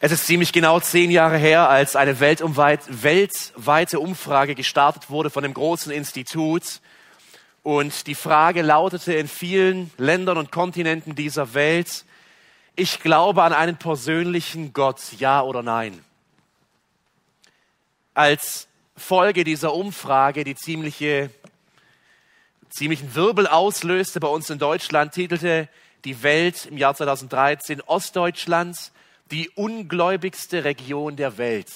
Es ist ziemlich genau zehn Jahre her, als eine weltweite Umfrage gestartet wurde von einem großen Institut. Und die Frage lautete in vielen Ländern und Kontinenten dieser Welt, ich glaube an einen persönlichen Gott, ja oder nein. Als Folge dieser Umfrage, die ziemliche, ziemlichen Wirbel auslöste bei uns in Deutschland, titelte die Welt im Jahr 2013 Ostdeutschland die ungläubigste Region der Welt.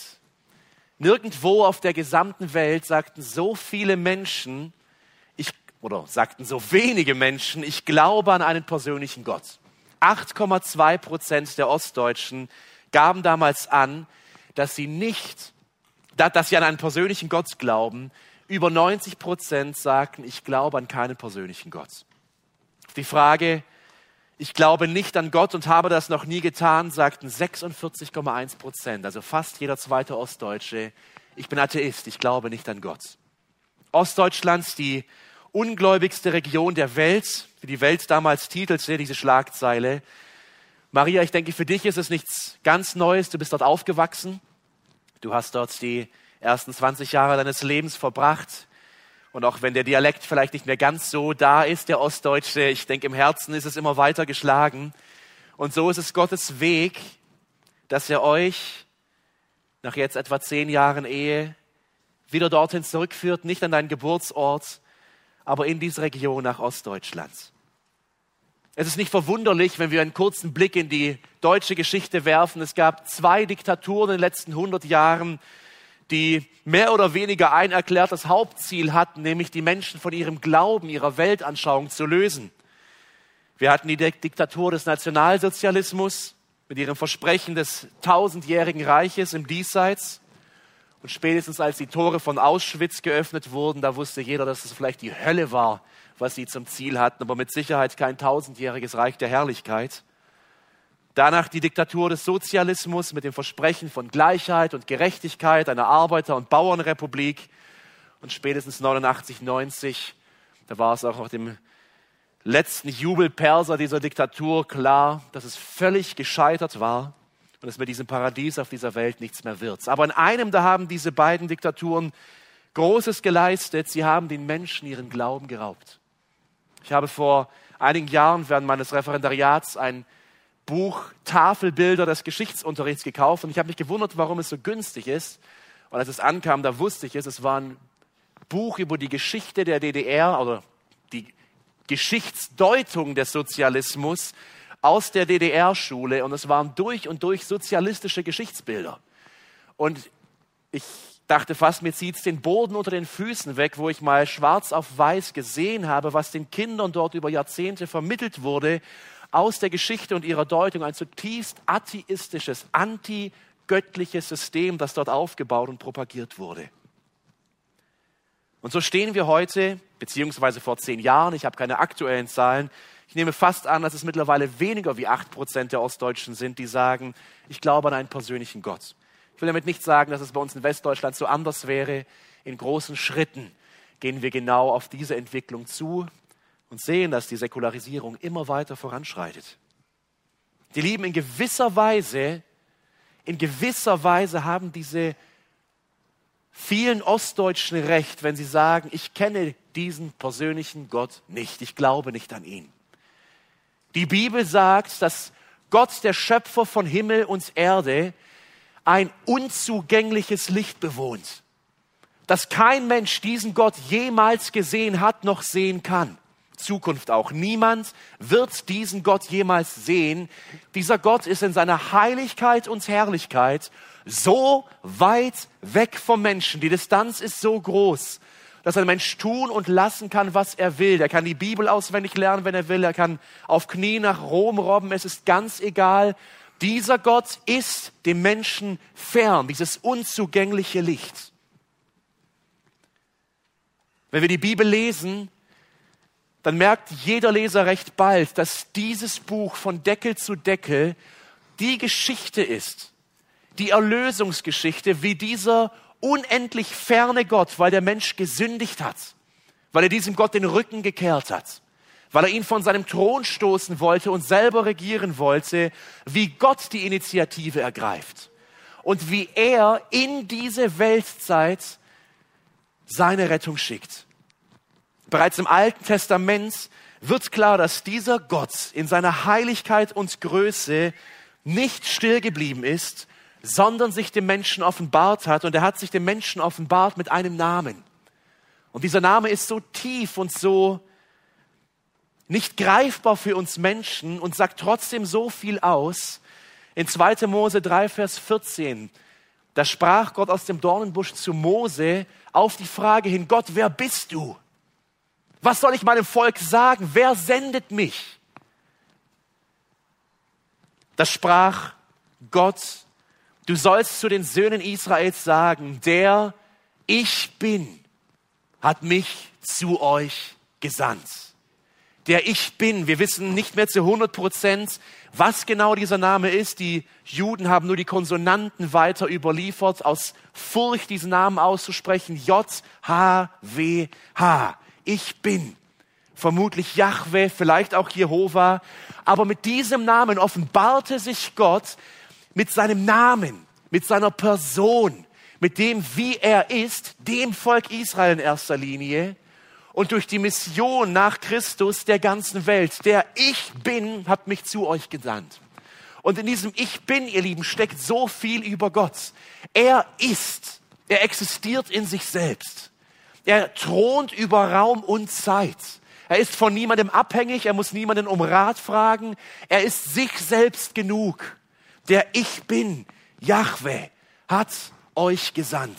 Nirgendwo auf der gesamten Welt sagten so viele Menschen, ich, oder sagten so wenige Menschen, ich glaube an einen persönlichen Gott. 8,2 Prozent der Ostdeutschen gaben damals an, dass sie nicht, dass sie an einen persönlichen Gott glauben. Über 90 Prozent sagten, ich glaube an keinen persönlichen Gott. Die Frage, ich glaube nicht an Gott und habe das noch nie getan, sagten 46,1 Prozent, also fast jeder zweite Ostdeutsche. Ich bin Atheist, ich glaube nicht an Gott. Ostdeutschlands, die ungläubigste Region der Welt, wie die Welt damals titelte, diese Schlagzeile. Maria, ich denke, für dich ist es nichts ganz Neues. Du bist dort aufgewachsen. Du hast dort die ersten 20 Jahre deines Lebens verbracht. Und auch wenn der Dialekt vielleicht nicht mehr ganz so da ist, der Ostdeutsche, ich denke, im Herzen ist es immer weiter geschlagen. Und so ist es Gottes Weg, dass er euch nach jetzt etwa zehn Jahren Ehe wieder dorthin zurückführt, nicht an deinen Geburtsort, aber in diese Region nach Ostdeutschland. Es ist nicht verwunderlich, wenn wir einen kurzen Blick in die deutsche Geschichte werfen. Es gab zwei Diktaturen in den letzten 100 Jahren, die mehr oder weniger ein erklärtes Hauptziel hatten, nämlich die Menschen von ihrem Glauben, ihrer Weltanschauung zu lösen. Wir hatten die Diktatur des Nationalsozialismus mit ihrem Versprechen des tausendjährigen Reiches im Diesseits. Und spätestens als die Tore von Auschwitz geöffnet wurden, da wusste jeder, dass es vielleicht die Hölle war, was sie zum Ziel hatten, aber mit Sicherheit kein tausendjähriges Reich der Herrlichkeit. Danach die Diktatur des Sozialismus mit dem Versprechen von Gleichheit und Gerechtigkeit, einer Arbeiter- und Bauernrepublik. Und spätestens 89, 90, da war es auch nach dem letzten Jubelperser dieser Diktatur klar, dass es völlig gescheitert war und es mit diesem Paradies auf dieser Welt nichts mehr wird. Aber in einem, da haben diese beiden Diktaturen Großes geleistet. Sie haben den Menschen ihren Glauben geraubt. Ich habe vor einigen Jahren während meines Referendariats ein Buch Tafelbilder des Geschichtsunterrichts gekauft und ich habe mich gewundert, warum es so günstig ist. Und als es ankam, da wusste ich es, es war ein Buch über die Geschichte der DDR oder die Geschichtsdeutung des Sozialismus aus der DDR-Schule und es waren durch und durch sozialistische Geschichtsbilder. Und ich dachte fast, mir zieht es den Boden unter den Füßen weg, wo ich mal schwarz auf weiß gesehen habe, was den Kindern dort über Jahrzehnte vermittelt wurde aus der Geschichte und ihrer Deutung ein zutiefst atheistisches, antigöttliches System, das dort aufgebaut und propagiert wurde. Und so stehen wir heute, beziehungsweise vor zehn Jahren, ich habe keine aktuellen Zahlen, ich nehme fast an, dass es mittlerweile weniger wie acht Prozent der Ostdeutschen sind, die sagen, ich glaube an einen persönlichen Gott. Ich will damit nicht sagen, dass es bei uns in Westdeutschland so anders wäre. In großen Schritten gehen wir genau auf diese Entwicklung zu und sehen, dass die Säkularisierung immer weiter voranschreitet. Die Lieben, in gewisser Weise, in gewisser Weise haben diese vielen Ostdeutschen recht, wenn sie sagen, ich kenne diesen persönlichen Gott nicht, ich glaube nicht an ihn. Die Bibel sagt, dass Gott, der Schöpfer von Himmel und Erde, ein unzugängliches Licht bewohnt, dass kein Mensch diesen Gott jemals gesehen hat noch sehen kann. Zukunft auch. Niemand wird diesen Gott jemals sehen. Dieser Gott ist in seiner Heiligkeit und Herrlichkeit so weit weg vom Menschen. Die Distanz ist so groß, dass ein Mensch tun und lassen kann, was er will. Er kann die Bibel auswendig lernen, wenn er will. Er kann auf Knie nach Rom robben. Es ist ganz egal. Dieser Gott ist dem Menschen fern, dieses unzugängliche Licht. Wenn wir die Bibel lesen, dann merkt jeder Leser recht bald, dass dieses Buch von Deckel zu Deckel die Geschichte ist, die Erlösungsgeschichte, wie dieser unendlich ferne Gott, weil der Mensch gesündigt hat, weil er diesem Gott den Rücken gekehrt hat, weil er ihn von seinem Thron stoßen wollte und selber regieren wollte, wie Gott die Initiative ergreift und wie er in diese Weltzeit seine Rettung schickt. Bereits im Alten Testament wird klar, dass dieser Gott in seiner Heiligkeit und Größe nicht still geblieben ist, sondern sich dem Menschen offenbart hat. Und er hat sich dem Menschen offenbart mit einem Namen. Und dieser Name ist so tief und so nicht greifbar für uns Menschen und sagt trotzdem so viel aus. In 2. Mose 3, Vers 14, da sprach Gott aus dem Dornenbusch zu Mose auf die Frage hin, Gott, wer bist du? Was soll ich meinem Volk sagen? Wer sendet mich? Da sprach Gott, du sollst zu den Söhnen Israels sagen, der ich bin, hat mich zu euch gesandt. Der ich bin, wir wissen nicht mehr zu 100 Prozent, was genau dieser Name ist. Die Juden haben nur die Konsonanten weiter überliefert, aus Furcht diesen Namen auszusprechen. J, H, W, H. Ich bin. Vermutlich Yahweh, vielleicht auch Jehova. Aber mit diesem Namen offenbarte sich Gott mit seinem Namen, mit seiner Person, mit dem, wie er ist, dem Volk Israel in erster Linie und durch die Mission nach Christus der ganzen Welt. Der Ich bin hat mich zu euch gesandt. Und in diesem Ich bin, ihr Lieben, steckt so viel über Gott. Er ist, er existiert in sich selbst. Er thront über Raum und Zeit. Er ist von niemandem abhängig, er muss niemanden um Rat fragen. Er ist sich selbst genug. Der Ich bin, Yahweh, hat euch gesandt.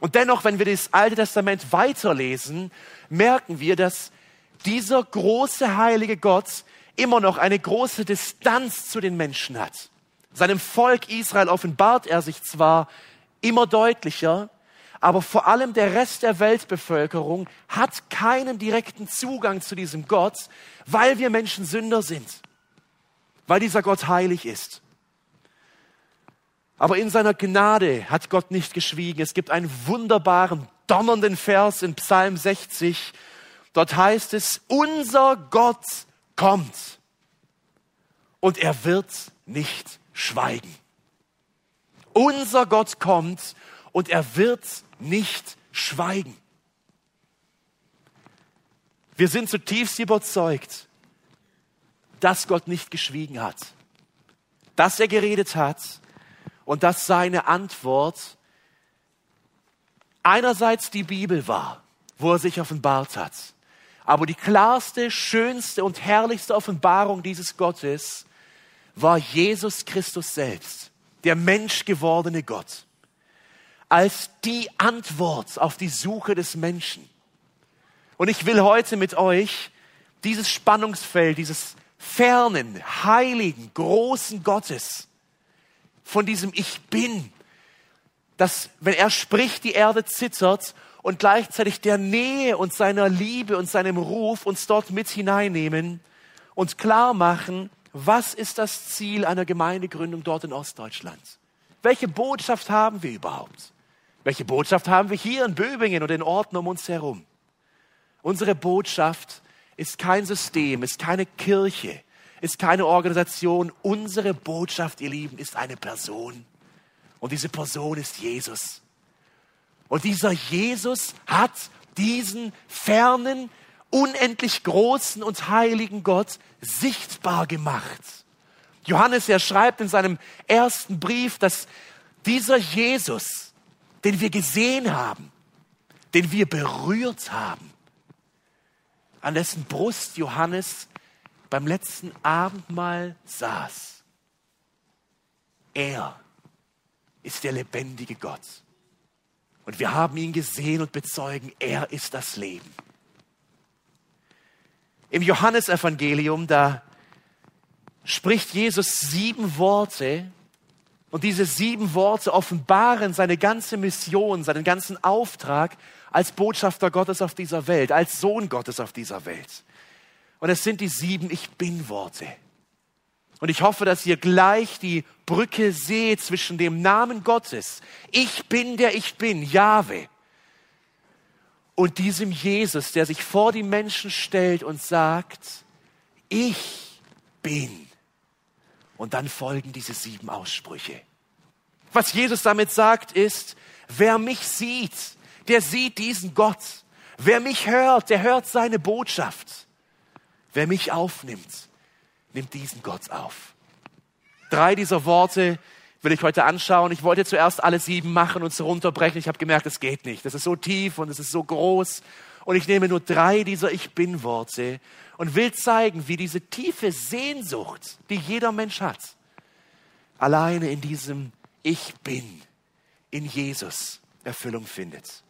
Und dennoch, wenn wir das Alte Testament weiterlesen, merken wir, dass dieser große heilige Gott immer noch eine große Distanz zu den Menschen hat. Seinem Volk Israel offenbart er sich zwar immer deutlicher, aber vor allem der Rest der Weltbevölkerung hat keinen direkten Zugang zu diesem Gott, weil wir Menschen Sünder sind, weil dieser Gott heilig ist. Aber in seiner Gnade hat Gott nicht geschwiegen. Es gibt einen wunderbaren, donnernden Vers in Psalm 60. Dort heißt es, unser Gott kommt und er wird nicht schweigen. Unser Gott kommt und er wird nicht schweigen. Wir sind zutiefst überzeugt, dass Gott nicht geschwiegen hat, dass er geredet hat und dass seine Antwort einerseits die Bibel war, wo er sich offenbart hat. Aber die klarste, schönste und herrlichste Offenbarung dieses Gottes war Jesus Christus selbst, der menschgewordene Gott, als die Antwort auf die Suche des Menschen. Und ich will heute mit euch dieses Spannungsfeld, dieses fernen, heiligen, großen Gottes von diesem Ich bin, dass wenn er spricht, die Erde zittert und gleichzeitig der Nähe und seiner Liebe und seinem Ruf uns dort mit hineinnehmen und klar machen, was ist das Ziel einer Gemeindegründung dort in Ostdeutschland? Welche Botschaft haben wir überhaupt? Welche Botschaft haben wir hier in Böbingen und den Orten um uns herum? Unsere Botschaft ist kein System, ist keine Kirche, ist keine Organisation. Unsere Botschaft, ihr Lieben, ist eine Person. Und diese Person ist Jesus. Und dieser Jesus hat diesen fernen, unendlich großen und heiligen Gott sichtbar gemacht. Johannes, er schreibt in seinem ersten Brief, dass dieser Jesus, den wir gesehen haben, den wir berührt haben, an dessen Brust Johannes beim letzten Abendmahl saß. Er ist der lebendige Gott. Und wir haben ihn gesehen und bezeugen, er ist das Leben. Im Johannesevangelium, da spricht Jesus sieben Worte und diese sieben Worte offenbaren seine ganze Mission, seinen ganzen Auftrag als Botschafter Gottes auf dieser Welt, als Sohn Gottes auf dieser Welt. Und es sind die sieben Ich bin Worte. Und ich hoffe, dass ihr gleich die Brücke seht zwischen dem Namen Gottes, ich bin der ich bin, Jahwe, und diesem Jesus, der sich vor die Menschen stellt und sagt, ich bin. Und dann folgen diese sieben Aussprüche. Was Jesus damit sagt, ist, wer mich sieht, der sieht diesen Gott. Wer mich hört, der hört seine Botschaft. Wer mich aufnimmt, nimmt diesen Gott auf. Drei dieser Worte will ich heute anschauen. Ich wollte zuerst alle sieben machen und so runterbrechen. Ich habe gemerkt, es geht nicht. Das ist so tief und es ist so groß. Und ich nehme nur drei dieser Ich bin-Worte und will zeigen, wie diese tiefe Sehnsucht, die jeder Mensch hat, alleine in diesem Ich bin in Jesus Erfüllung findet.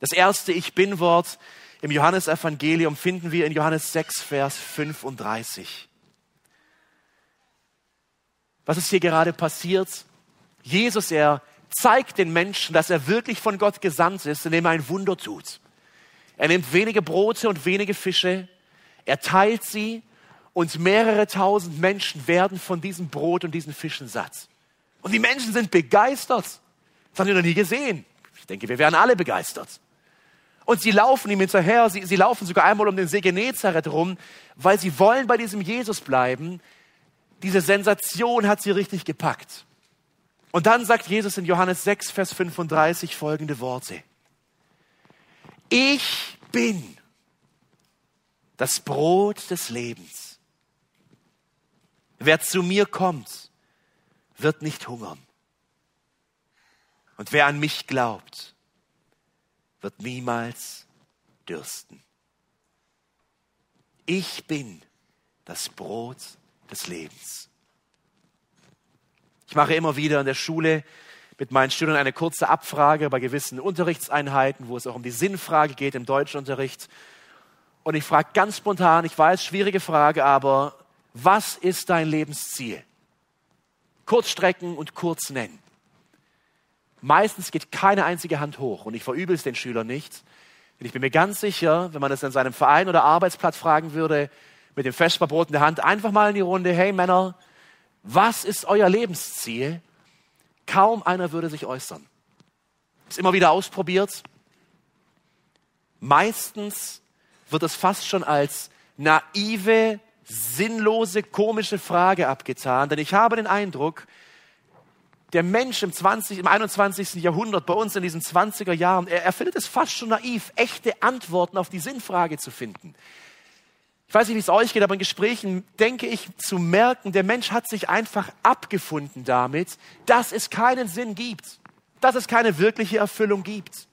Das erste Ich bin-Wort im Johannesevangelium finden wir in Johannes 6, Vers 35. Was ist hier gerade passiert? Jesus, er zeigt den Menschen, dass er wirklich von Gott gesandt ist, indem er ein Wunder tut. Er nimmt wenige Brote und wenige Fische, er teilt sie und mehrere tausend Menschen werden von diesem Brot und diesen Fischen satt. Und die Menschen sind begeistert. Das haben wir noch nie gesehen. Ich denke, wir wären alle begeistert. Und sie laufen ihm hinterher, sie, sie laufen sogar einmal um den See Genezareth rum, weil sie wollen bei diesem Jesus bleiben. Diese Sensation hat sie richtig gepackt. Und dann sagt Jesus in Johannes 6, Vers 35 folgende Worte. Ich bin das Brot des Lebens. Wer zu mir kommt, wird nicht hungern. Und wer an mich glaubt, wird niemals dürsten. Ich bin das Brot des Lebens. Ich mache immer wieder in der Schule mit meinen Schülern eine kurze Abfrage bei gewissen Unterrichtseinheiten, wo es auch um die Sinnfrage geht im Deutschunterricht. Und ich frage ganz spontan, ich weiß, schwierige Frage, aber was ist dein Lebensziel? Kurzstrecken und kurz nennen. Meistens geht keine einzige Hand hoch und ich verübel es den Schülern nicht. Denn ich bin mir ganz sicher, wenn man das in seinem Verein oder Arbeitsplatz fragen würde, mit dem Vesperbrot in der Hand, einfach mal in die Runde, hey Männer, was ist euer Lebensziel? Kaum einer würde sich äußern. Ist immer wieder ausprobiert. Meistens wird es fast schon als naive, sinnlose, komische Frage abgetan, denn ich habe den Eindruck, der Mensch im, 20, im 21. Jahrhundert, bei uns in diesen 20er Jahren, er, er findet es fast schon naiv, echte Antworten auf die Sinnfrage zu finden. Ich weiß nicht, wie es euch geht, aber in Gesprächen denke ich zu merken, der Mensch hat sich einfach abgefunden damit, dass es keinen Sinn gibt, dass es keine wirkliche Erfüllung gibt.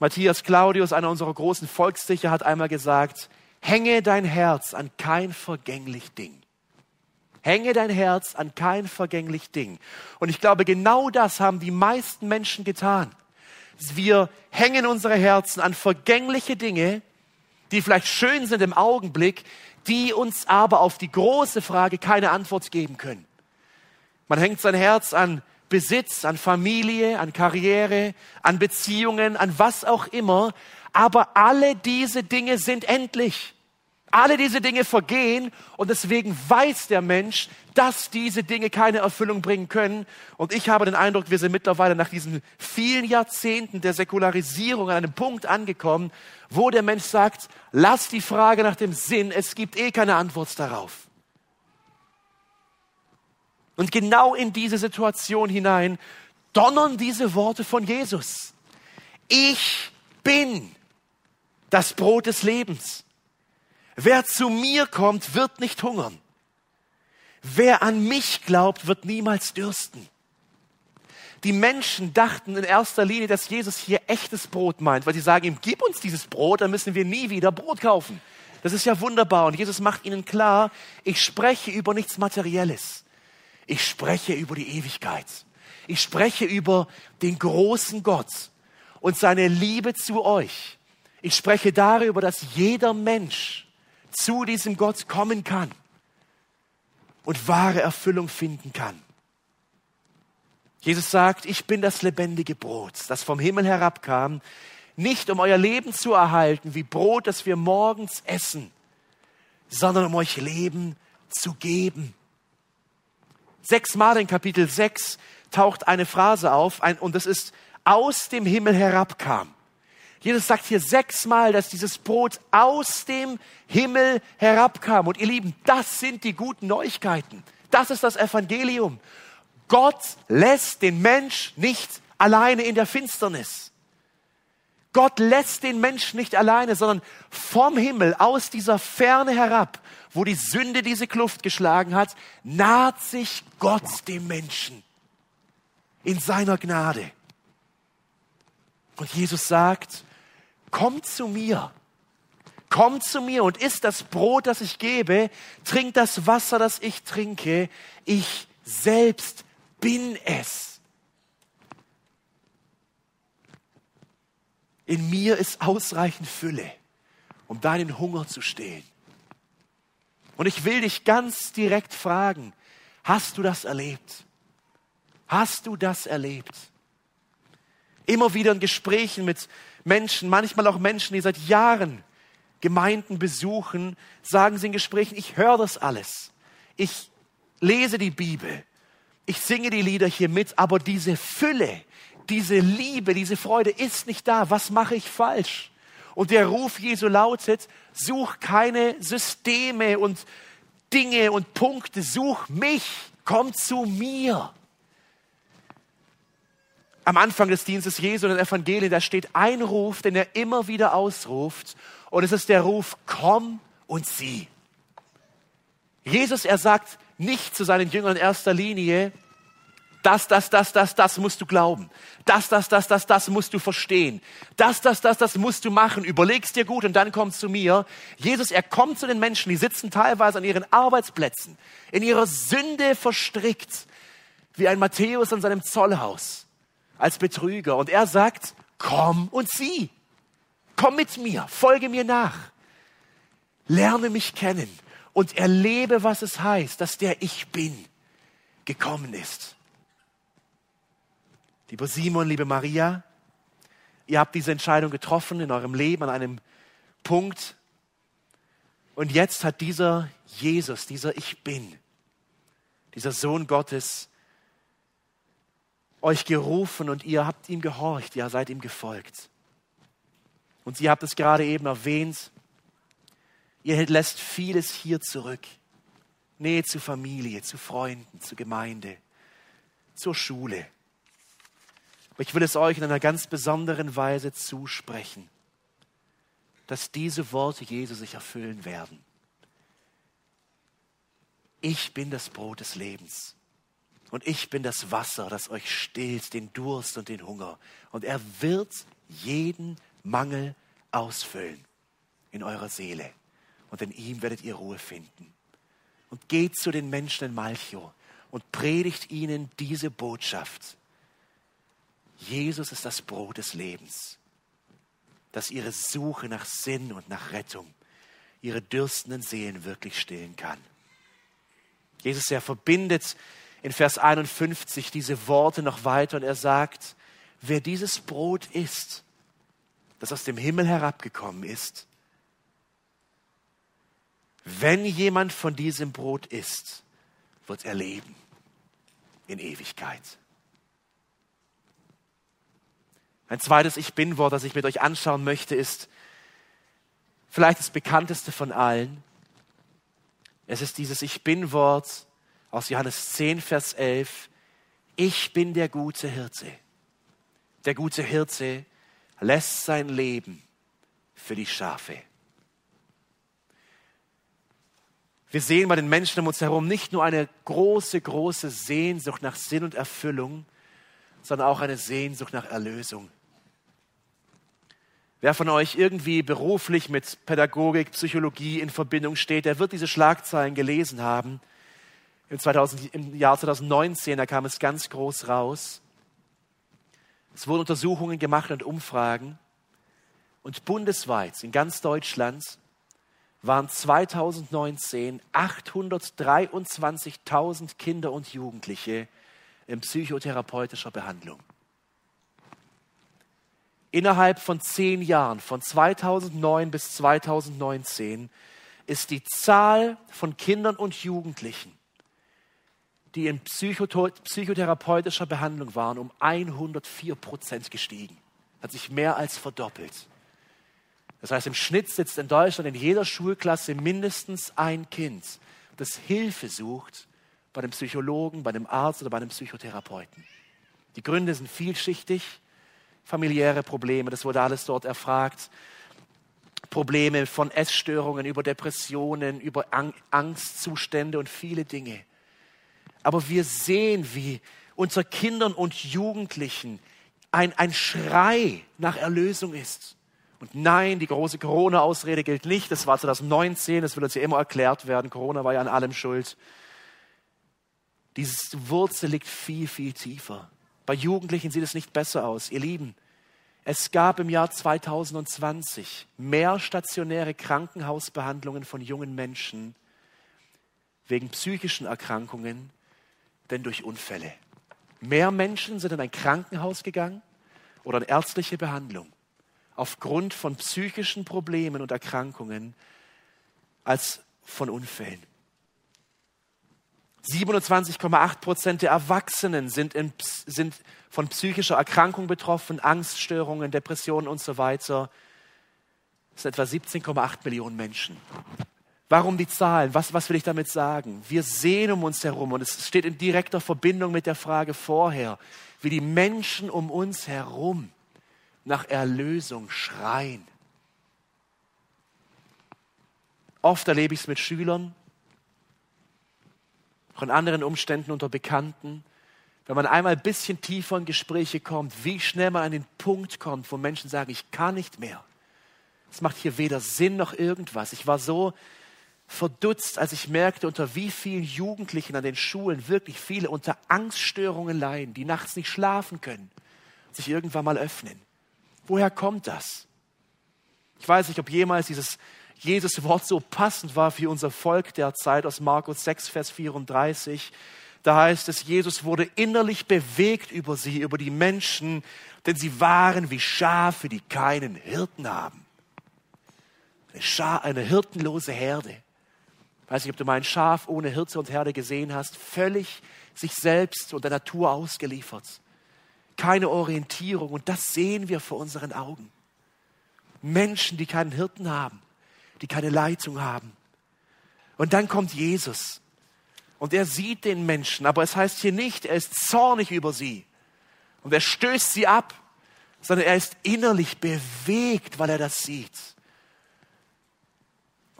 Matthias Claudius, einer unserer großen Volksdichter, hat einmal gesagt, hänge dein Herz an kein vergänglich Ding. Hänge dein Herz an kein vergänglich Ding. Und ich glaube, genau das haben die meisten Menschen getan. Wir hängen unsere Herzen an vergängliche Dinge, die vielleicht schön sind im Augenblick, die uns aber auf die große Frage keine Antwort geben können. Man hängt sein Herz an Besitz, an Familie, an Karriere, an Beziehungen, an was auch immer, aber alle diese Dinge sind endlich. Alle diese Dinge vergehen und deswegen weiß der Mensch, dass diese Dinge keine Erfüllung bringen können. Und ich habe den Eindruck, wir sind mittlerweile nach diesen vielen Jahrzehnten der Säkularisierung an einem Punkt angekommen, wo der Mensch sagt, lass die Frage nach dem Sinn, es gibt eh keine Antwort darauf. Und genau in diese Situation hinein donnern diese Worte von Jesus. Ich bin das Brot des Lebens. Wer zu mir kommt, wird nicht hungern. Wer an mich glaubt, wird niemals dürsten. Die Menschen dachten in erster Linie, dass Jesus hier echtes Brot meint, weil sie sagen ihm, gib uns dieses Brot, dann müssen wir nie wieder Brot kaufen. Das ist ja wunderbar. Und Jesus macht ihnen klar, ich spreche über nichts Materielles. Ich spreche über die Ewigkeit. Ich spreche über den großen Gott und seine Liebe zu euch. Ich spreche darüber, dass jeder Mensch zu diesem Gott kommen kann und wahre Erfüllung finden kann. Jesus sagt, ich bin das lebendige Brot, das vom Himmel herabkam, nicht um euer Leben zu erhalten wie Brot, das wir morgens essen, sondern um euch Leben zu geben. Sechsmal in Kapitel 6 taucht eine Phrase auf, ein, und das ist aus dem Himmel herabkam. Jesus sagt hier sechsmal, dass dieses Brot aus dem Himmel herabkam. Und ihr Lieben, das sind die guten Neuigkeiten. Das ist das Evangelium. Gott lässt den Mensch nicht alleine in der Finsternis. Gott lässt den Menschen nicht alleine, sondern vom Himmel, aus dieser Ferne herab, wo die Sünde diese Kluft geschlagen hat, naht sich Gott dem Menschen in seiner Gnade. Und Jesus sagt, komm zu mir, komm zu mir und isst das Brot, das ich gebe, trink das Wasser, das ich trinke, ich selbst bin es. In mir ist ausreichend Fülle, um deinen Hunger zu stehen. Und ich will dich ganz direkt fragen, hast du das erlebt? Hast du das erlebt? Immer wieder in Gesprächen mit Menschen, manchmal auch Menschen, die seit Jahren Gemeinden besuchen, sagen sie in Gesprächen, ich höre das alles. Ich lese die Bibel. Ich singe die Lieder hier mit, aber diese Fülle, diese Liebe, diese Freude ist nicht da. Was mache ich falsch? Und der Ruf Jesu lautet, such keine Systeme und Dinge und Punkte, such mich, komm zu mir. Am Anfang des Dienstes Jesu in den Evangelien, da steht ein Ruf, den er immer wieder ausruft. Und es ist der Ruf, komm und sieh. Jesus, er sagt nicht zu seinen Jüngern in erster Linie, das, das, das, das, das musst du glauben. Das, das, das, das, das musst du verstehen. Das, das, das, das musst du machen. Überlegst dir gut und dann kommst zu mir. Jesus, er kommt zu den Menschen, die sitzen teilweise an ihren Arbeitsplätzen, in ihrer Sünde verstrickt, wie ein Matthäus an seinem Zollhaus, als Betrüger. Und er sagt, komm und sieh. Komm mit mir, folge mir nach. Lerne mich kennen und erlebe, was es heißt, dass der Ich bin gekommen ist. Lieber Simon, liebe Maria, ihr habt diese Entscheidung getroffen in eurem Leben an einem Punkt. Und jetzt hat dieser Jesus, dieser Ich bin, dieser Sohn Gottes, euch gerufen und ihr habt ihm gehorcht, ihr seid ihm gefolgt. Und ihr habt es gerade eben erwähnt, ihr lässt vieles hier zurück. Nähe zu Familie, zu Freunden, zu Gemeinde, zur Schule. Aber ich will es euch in einer ganz besonderen Weise zusprechen, dass diese Worte Jesu sich erfüllen werden. Ich bin das Brot des Lebens. Und ich bin das Wasser, das euch stillt, den Durst und den Hunger. Und er wird jeden Mangel ausfüllen in eurer Seele. Und in ihm werdet ihr Ruhe finden. Und geht zu den Menschen in Malchow und predigt ihnen diese Botschaft. Jesus ist das Brot des Lebens, das ihre Suche nach Sinn und nach Rettung, ihre dürstenden Seelen wirklich stillen kann. Jesus, er verbindet in Vers 51 diese Worte noch weiter und er sagt, wer dieses Brot isst, das aus dem Himmel herabgekommen ist, wenn jemand von diesem Brot isst, wird er leben in Ewigkeit. Ein zweites Ich bin-Wort, das ich mit euch anschauen möchte, ist vielleicht das bekannteste von allen. Es ist dieses Ich bin-Wort aus Johannes 10, Vers 11. Ich bin der gute Hirte. Der gute Hirte lässt sein Leben für die Schafe. Wir sehen bei den Menschen um uns herum nicht nur eine große, große Sehnsucht nach Sinn und Erfüllung, sondern auch eine Sehnsucht nach Erlösung. Wer von euch irgendwie beruflich mit Pädagogik, Psychologie in Verbindung steht, der wird diese Schlagzeilen gelesen haben. Im, 2000, Im Jahr 2019, da kam es ganz groß raus. Es wurden Untersuchungen gemacht und Umfragen. Und bundesweit, in ganz Deutschland, waren 2019 823.000 Kinder und Jugendliche in psychotherapeutischer Behandlung. Innerhalb von zehn Jahren, von 2009 bis 2019, ist die Zahl von Kindern und Jugendlichen, die in psychotherapeutischer Behandlung waren, um 104 Prozent gestiegen. Hat sich mehr als verdoppelt Das heißt, im Schnitt sitzt in Deutschland in jeder Schulklasse mindestens ein Kind, das Hilfe sucht bei einem Psychologen, bei einem Arzt oder bei einem Psychotherapeuten. Die Gründe sind vielschichtig, familiäre Probleme, das wurde alles dort erfragt. Probleme von Essstörungen über Depressionen, über Angstzustände und viele Dinge. Aber wir sehen, wie unter Kindern und Jugendlichen ein, ein Schrei nach Erlösung ist. Und nein, die große Corona-Ausrede gilt nicht. Das war 2019, das will uns ja immer erklärt werden. Corona war ja an allem schuld. Diese Wurzel liegt viel, viel tiefer. Bei Jugendlichen sieht es nicht besser aus. Ihr Lieben, es gab im Jahr 2020 mehr stationäre Krankenhausbehandlungen von jungen Menschen wegen psychischen Erkrankungen denn durch Unfälle. Mehr Menschen sind in ein Krankenhaus gegangen oder in ärztliche Behandlung aufgrund von psychischen Problemen und Erkrankungen als von Unfällen. 27,8 Prozent der Erwachsenen sind, in, sind von psychischer Erkrankung betroffen, Angststörungen, Depressionen und so weiter. Das sind etwa 17,8 Millionen Menschen. Warum die Zahlen? Was, was will ich damit sagen? Wir sehen um uns herum und es steht in direkter Verbindung mit der Frage vorher, wie die Menschen um uns herum nach Erlösung schreien. Oft erlebe ich es mit Schülern, auch in anderen Umständen unter Bekannten, wenn man einmal ein bisschen tiefer in Gespräche kommt, wie schnell man an den Punkt kommt, wo Menschen sagen, ich kann nicht mehr. Es macht hier weder Sinn noch irgendwas. Ich war so verdutzt, als ich merkte, unter wie vielen Jugendlichen an den Schulen wirklich viele unter Angststörungen leiden, die nachts nicht schlafen können, sich irgendwann mal öffnen. Woher kommt das? Ich weiß nicht, ob jemals dieses Jesus Wort so passend war für unser Volk der Zeit aus Markus 6, Vers 34. Da heißt es, Jesus wurde innerlich bewegt über sie, über die Menschen, denn sie waren wie Schafe, die keinen Hirten haben. Eine, Scha eine hirtenlose Herde. Weiß nicht, ob du mal ein Schaf ohne Hirte und Herde gesehen hast, völlig sich selbst und der Natur ausgeliefert. Keine Orientierung und das sehen wir vor unseren Augen. Menschen, die keinen Hirten haben die keine Leitung haben. Und dann kommt Jesus und er sieht den Menschen, aber es heißt hier nicht, er ist zornig über sie und er stößt sie ab, sondern er ist innerlich bewegt, weil er das sieht.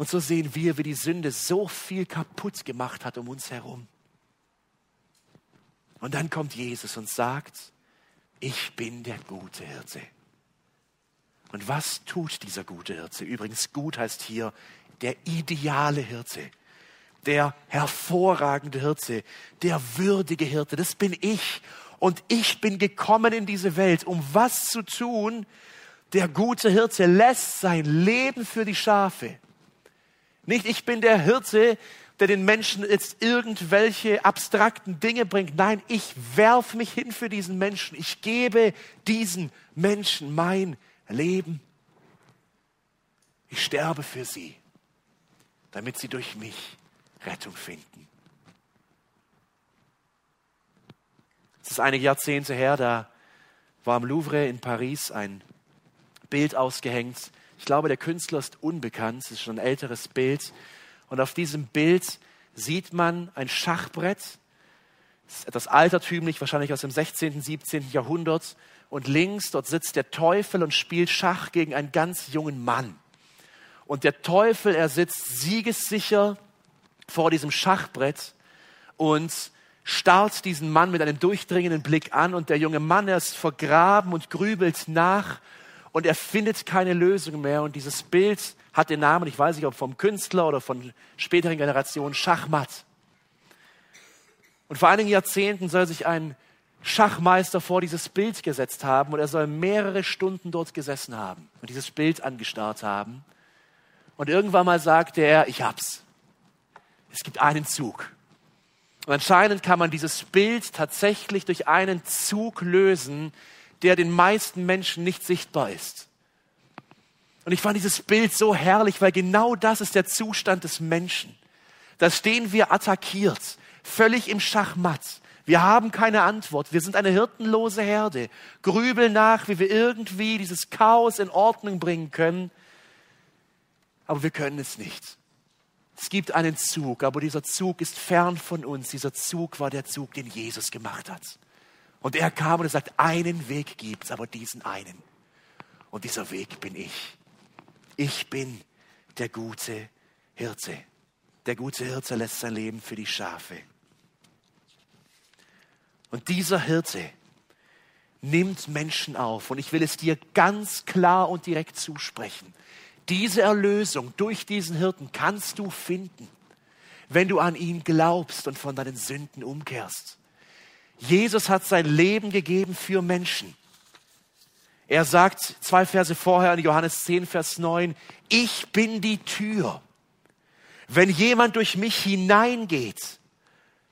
Und so sehen wir, wie die Sünde so viel kaputt gemacht hat um uns herum. Und dann kommt Jesus und sagt, ich bin der gute Hirte. Und was tut dieser gute Hirte? Übrigens, gut heißt hier der ideale Hirte, der hervorragende Hirte, der würdige Hirte. Das bin ich. Und ich bin gekommen in diese Welt, um was zu tun? Der gute Hirte lässt sein Leben für die Schafe. Nicht ich bin der Hirte, der den Menschen jetzt irgendwelche abstrakten Dinge bringt. Nein, ich werf mich hin für diesen Menschen. Ich gebe diesen Menschen mein Leben. Ich sterbe für sie, damit sie durch mich Rettung finden. Es ist einige Jahrzehnte her, da war im Louvre in Paris ein Bild ausgehängt. Ich glaube, der Künstler ist unbekannt, es ist schon ein älteres Bild. Und auf diesem Bild sieht man ein Schachbrett, etwas altertümlich, wahrscheinlich aus dem 16., 17. Jahrhundert und links, dort sitzt der Teufel und spielt Schach gegen einen ganz jungen Mann. Und der Teufel, er sitzt siegessicher vor diesem Schachbrett und starrt diesen Mann mit einem durchdringenden Blick an und der junge Mann, er ist vergraben und grübelt nach und er findet keine Lösung mehr und dieses Bild hat den Namen, ich weiß nicht, ob vom Künstler oder von späteren Generationen, Schachmatt. Und vor einigen Jahrzehnten soll sich ein Schachmeister vor dieses Bild gesetzt haben und er soll mehrere Stunden dort gesessen haben und dieses Bild angestarrt haben. Und irgendwann mal sagte er, ich hab's. Es gibt einen Zug. Und anscheinend kann man dieses Bild tatsächlich durch einen Zug lösen, der den meisten Menschen nicht sichtbar ist. Und ich fand dieses Bild so herrlich, weil genau das ist der Zustand des Menschen. Da stehen wir attackiert, völlig im Schachmatt. Wir haben keine Antwort. Wir sind eine hirtenlose Herde. Grübeln nach, wie wir irgendwie dieses Chaos in Ordnung bringen können. aber wir können es nicht. Es gibt einen Zug, aber dieser Zug ist fern von uns. Dieser Zug war der Zug, den Jesus gemacht hat. Und er kam und er sagt, einen Weg gibt es, aber diesen einen. Und dieser Weg bin ich. Ich bin der gute Hirte. Der gute Hirte lässt sein Leben für die Schafe. Und dieser Hirte nimmt Menschen auf. Und ich will es dir ganz klar und direkt zusprechen. Diese Erlösung durch diesen Hirten kannst du finden, wenn du an ihn glaubst und von deinen Sünden umkehrst. Jesus hat sein Leben gegeben für Menschen. Er sagt zwei Verse vorher in Johannes 10, Vers 9, ich bin die Tür. Wenn jemand durch mich hineingeht,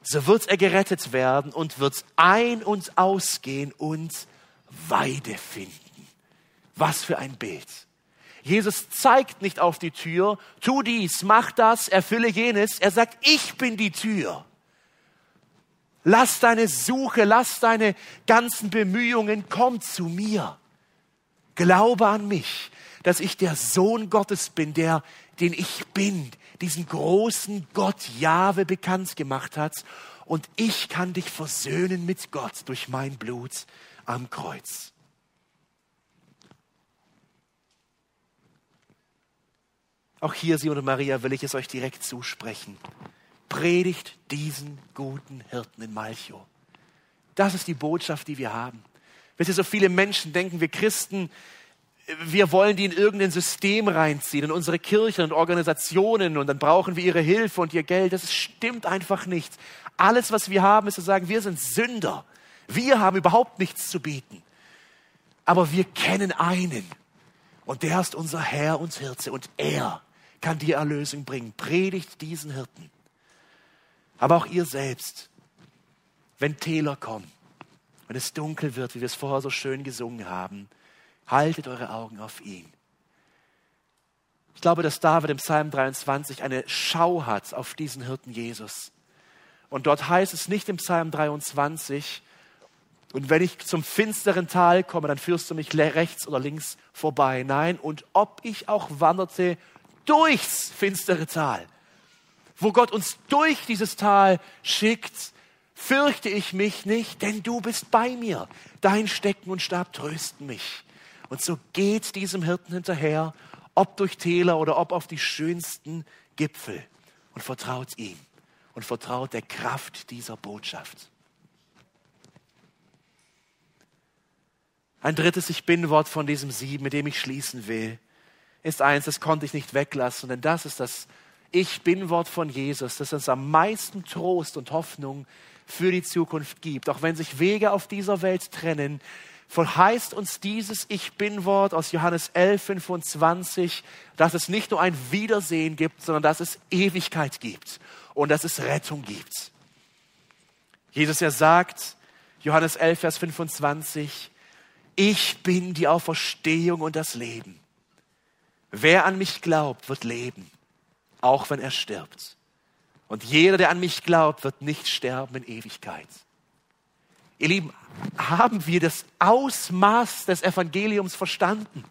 so wird er gerettet werden und wird ein- und ausgehen und Weide finden. Was für ein Bild. Jesus zeigt nicht auf die Tür, tu dies, mach das, erfülle jenes. Er sagt, ich bin die Tür. Lass deine Suche, lass deine ganzen Bemühungen, komm zu mir. Glaube an mich, dass ich der Sohn Gottes bin, der, den ich bin, diesen großen Gott Jahwe bekannt gemacht hat. Und ich kann dich versöhnen mit Gott durch mein Blut am Kreuz. Auch hier, Simon und Maria, will ich es euch direkt zusprechen. Predigt diesen guten Hirten in Malchow. Das ist die Botschaft, die wir haben. Wisst ihr, so viele Menschen denken, wir Christen, wir wollen die in irgendein System reinziehen, in unsere Kirchen und Organisationen und dann brauchen wir ihre Hilfe und ihr Geld. Das stimmt einfach nicht. Alles, was wir haben, ist zu sagen, wir sind Sünder. Wir haben überhaupt nichts zu bieten. Aber wir kennen einen. Und der ist unser Herr und Hirte. Und er kann dir Erlösung bringen. Predigt diesen Hirten. Aber auch ihr selbst, wenn Täler kommen, wenn es dunkel wird, wie wir es vorher so schön gesungen haben, haltet eure Augen auf ihn. Ich glaube, dass David im Psalm 23 eine Schau hat auf diesen Hirten Jesus. Und dort heißt es nicht im Psalm 23, und wenn ich zum finsteren Tal komme, dann führst du mich rechts oder links vorbei. Nein, und ob ich auch wanderte durchs finstere Tal, wo Gott uns durch dieses Tal schickt, fürchte ich mich nicht, denn du bist bei mir. Dein Stecken und Stab trösten mich. Und so geht diesem Hirten hinterher, ob durch Täler oder ob auf die schönsten Gipfel und vertraut ihm und vertraut der Kraft dieser Botschaft. Ein drittes Ich bin-Wort von diesem Sieben, mit dem ich schließen will, ist eins, das konnte ich nicht weglassen, denn das ist das Ich bin-Wort von Jesus, das uns am meisten Trost und Hoffnung für die Zukunft gibt. Auch wenn sich Wege auf dieser Welt trennen, verheißt uns dieses Ich bin-Wort aus Johannes 11, 25, dass es nicht nur ein Wiedersehen gibt, sondern dass es Ewigkeit gibt und dass es Rettung gibt. Jesus er sagt, Johannes 11, Vers 25, ich bin die Auferstehung und das Leben. Wer an mich glaubt, wird leben, auch wenn er stirbt. Und jeder, der an mich glaubt, wird nicht sterben in Ewigkeit. Ihr Lieben, haben wir das Ausmaß des Evangeliums verstanden?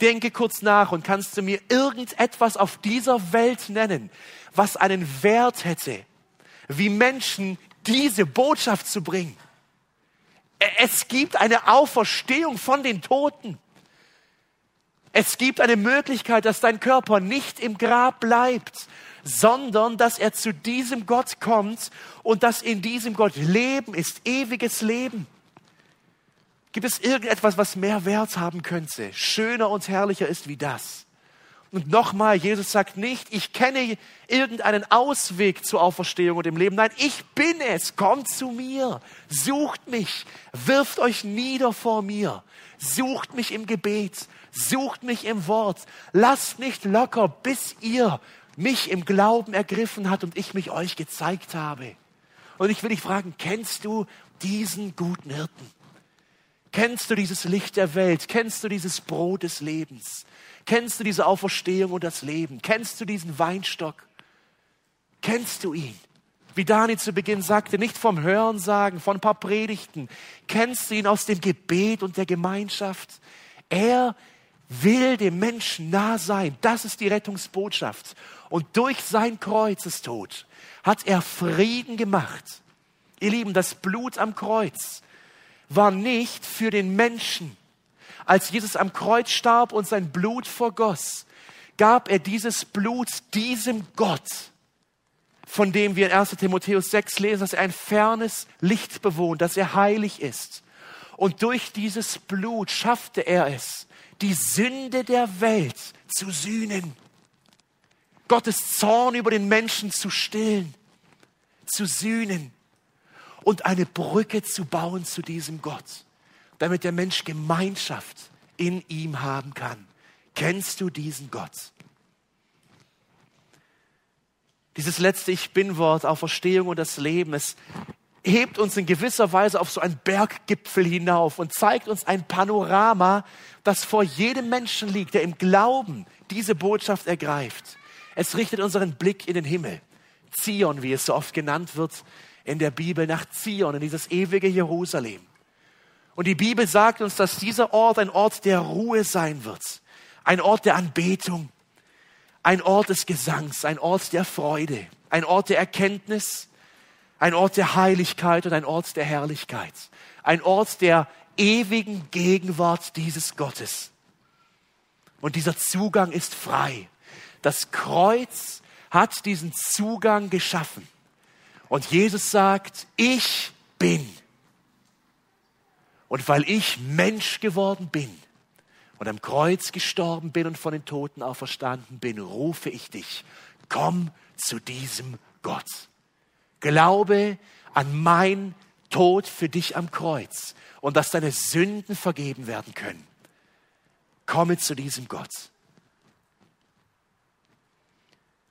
Denke kurz nach und kannst du mir irgendetwas auf dieser Welt nennen, was einen Wert hätte, wie Menschen diese Botschaft zu bringen? Es gibt eine Auferstehung von den Toten. Es gibt eine Möglichkeit, dass dein Körper nicht im Grab bleibt, sondern dass er zu diesem Gott kommt und dass in diesem Gott Leben ist, ewiges Leben. Gibt es irgendetwas, was mehr Wert haben könnte, schöner und herrlicher ist wie das? Und nochmal, Jesus sagt nicht, ich kenne irgendeinen Ausweg zur Auferstehung und dem Leben. Nein, ich bin es. Kommt zu mir. Sucht mich. Wirft euch nieder vor mir. Sucht mich im Gebet. Sucht mich im Wort. Lasst nicht locker, bis ihr mich im Glauben ergriffen habt und ich mich euch gezeigt habe. Und ich will dich fragen, kennst du diesen guten Hirten? Kennst du dieses Licht der Welt? Kennst du dieses Brot des Lebens? Kennst du diese Auferstehung und das Leben? Kennst du diesen Weinstock? Kennst du ihn? Wie Dani zu Beginn sagte, nicht vom Hören sagen, von ein paar Predigten. Kennst du ihn aus dem Gebet und der Gemeinschaft? Er will dem Menschen nah sein. Das ist die Rettungsbotschaft. Und durch sein Kreuzestod hat er Frieden gemacht. Ihr Lieben, das Blut am Kreuz war nicht für den Menschen. Als Jesus am Kreuz starb und sein Blut vergoss, gab er dieses Blut diesem Gott, von dem wir in 1 Timotheus 6 lesen, dass er ein fernes Licht bewohnt, dass er heilig ist. Und durch dieses Blut schaffte er es, die Sünde der Welt zu sühnen. Gottes Zorn über den Menschen zu stillen, zu sühnen und eine Brücke zu bauen zu diesem Gott, damit der Mensch Gemeinschaft in ihm haben kann. Kennst du diesen Gott? Dieses letzte Ich bin-Wort auf Verstehung und das Leben, es hebt uns in gewisser Weise auf so einen Berggipfel hinauf und zeigt uns ein Panorama, das vor jedem Menschen liegt, der im Glauben diese Botschaft ergreift. Es richtet unseren Blick in den Himmel. Zion, wie es so oft genannt wird in der Bibel, nach Zion, in dieses ewige Jerusalem. Und die Bibel sagt uns, dass dieser Ort ein Ort der Ruhe sein wird, ein Ort der Anbetung, ein Ort des Gesangs, ein Ort der Freude, ein Ort der Erkenntnis, ein Ort der Heiligkeit und ein Ort der Herrlichkeit, ein Ort der ewigen Gegenwart dieses Gottes. Und dieser Zugang ist frei. Das Kreuz hat diesen Zugang geschaffen. Und Jesus sagt, ich bin. Und weil ich Mensch geworden bin und am Kreuz gestorben bin und von den Toten auferstanden bin, rufe ich dich, komm zu diesem Gott. Glaube an mein Tod für dich am Kreuz und dass deine Sünden vergeben werden können. Komme zu diesem Gott.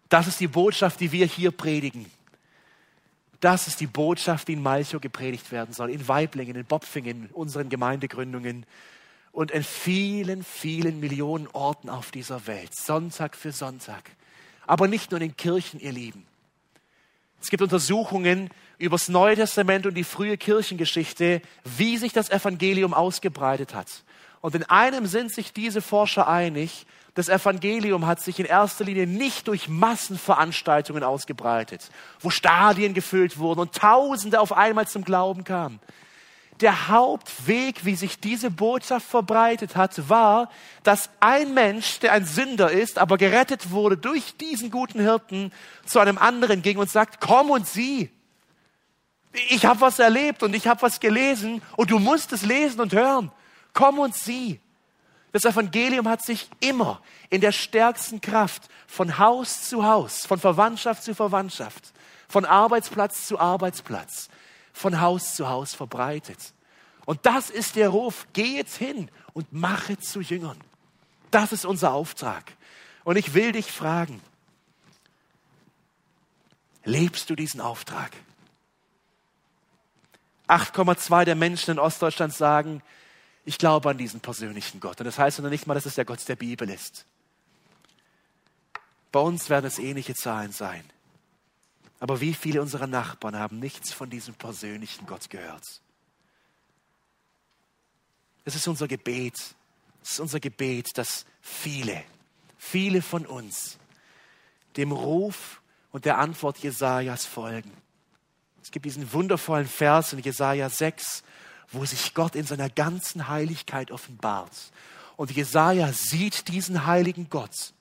Das ist die Botschaft, die wir hier predigen. Das ist die Botschaft, die in Malchow gepredigt werden soll, in Weiblingen, in Bopfingen, in unseren Gemeindegründungen und in vielen, vielen Millionen Orten auf dieser Welt, Sonntag für Sonntag. Aber nicht nur in den Kirchen, ihr Lieben. Es gibt Untersuchungen über das Neue Testament und die frühe Kirchengeschichte, wie sich das Evangelium ausgebreitet hat. Und in einem sind sich diese Forscher einig, das Evangelium hat sich in erster Linie nicht durch Massenveranstaltungen ausgebreitet, wo Stadien gefüllt wurden und Tausende auf einmal zum Glauben kamen, der Hauptweg, wie sich diese Botschaft verbreitet hat, war, dass ein Mensch, der ein Sünder ist, aber gerettet wurde durch diesen guten Hirten, zu einem anderen ging und sagt, komm und sieh. Ich habe was erlebt und ich habe was gelesen und du musst es lesen und hören. Komm und sieh. Das Evangelium hat sich immer in der stärksten Kraft von Haus zu Haus, von Verwandtschaft zu Verwandtschaft, von Arbeitsplatz zu Arbeitsplatz, von Haus zu Haus verbreitet. Und das ist der Ruf, geh jetzt hin und mache zu Jüngern. Das ist unser Auftrag. Und ich will dich fragen, lebst du diesen Auftrag? 8,2 der Menschen in Ostdeutschland sagen, ich glaube an diesen persönlichen Gott. Und das heißt noch nicht mal, dass es der Gott der Bibel ist. Bei uns werden es ähnliche Zahlen sein. Aber wie viele unserer Nachbarn haben nichts von diesem persönlichen Gott gehört? Es ist unser Gebet. Es ist unser Gebet, dass viele, viele von uns dem Ruf und der Antwort Jesajas folgen. Es gibt diesen wundervollen Vers in Jesaja 6, wo sich Gott in seiner ganzen Heiligkeit offenbart. Und Jesaja sieht diesen heiligen Gott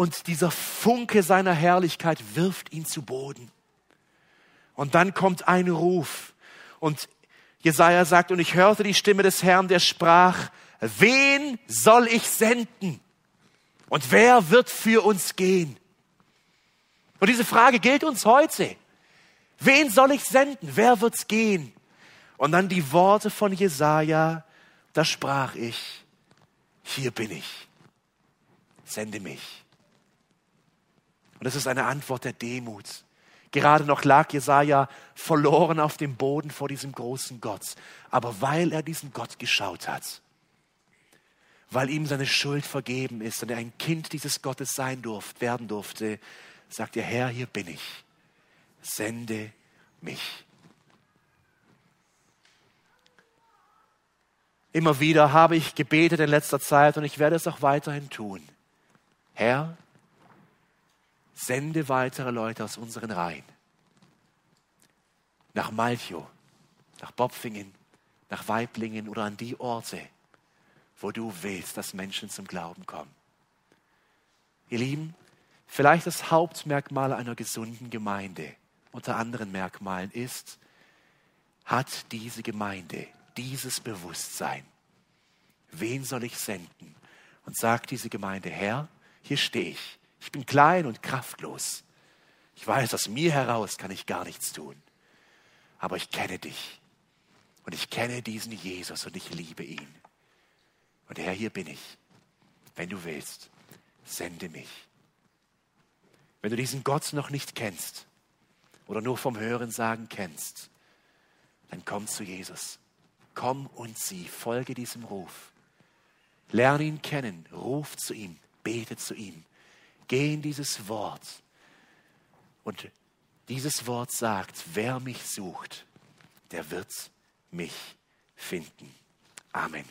und dieser Funke seiner Herrlichkeit wirft ihn zu Boden. Und dann kommt ein Ruf. Und Jesaja sagt, und ich hörte die Stimme des Herrn, der sprach, wen soll ich senden? Und wer wird für uns gehen? Und diese Frage gilt uns heute. Wen soll ich senden? Wer wird's gehen? Und dann die Worte von Jesaja, da sprach ich, hier bin ich, sende mich. Und das ist eine Antwort der Demut. Gerade noch lag Jesaja verloren auf dem Boden vor diesem großen Gott. Aber weil er diesen Gott geschaut hat, weil ihm seine Schuld vergeben ist und er ein Kind dieses Gottes sein durfte, werden durfte, sagt er, Herr, hier bin ich. Sende mich. Immer wieder habe ich gebetet in letzter Zeit und ich werde es auch weiterhin tun. Herr, sende weitere Leute aus unseren Reihen. Nach Malchow, nach Bopfingen, nach Weiblingen oder an die Orte, wo du willst, dass Menschen zum Glauben kommen. Ihr Lieben, vielleicht das Hauptmerkmal einer gesunden Gemeinde unter anderen Merkmalen ist, hat diese Gemeinde dieses Bewusstsein. Wen soll ich senden? Und sagt diese Gemeinde, Herr, hier stehe ich. Ich bin klein und kraftlos. Ich weiß, aus mir heraus kann ich gar nichts tun. Aber ich kenne dich. Und ich kenne diesen Jesus und ich liebe ihn. Und Herr, hier bin ich. Wenn du willst, sende mich. Wenn du diesen Gott noch nicht kennst oder nur vom Hören sagen kennst, dann komm zu Jesus. Komm und sieh, folge diesem Ruf. Lerne ihn kennen, ruf zu ihm, bete zu ihm. Geh in dieses Wort. Und dieses Wort sagt, wer mich sucht, der wird mich finden. Amen.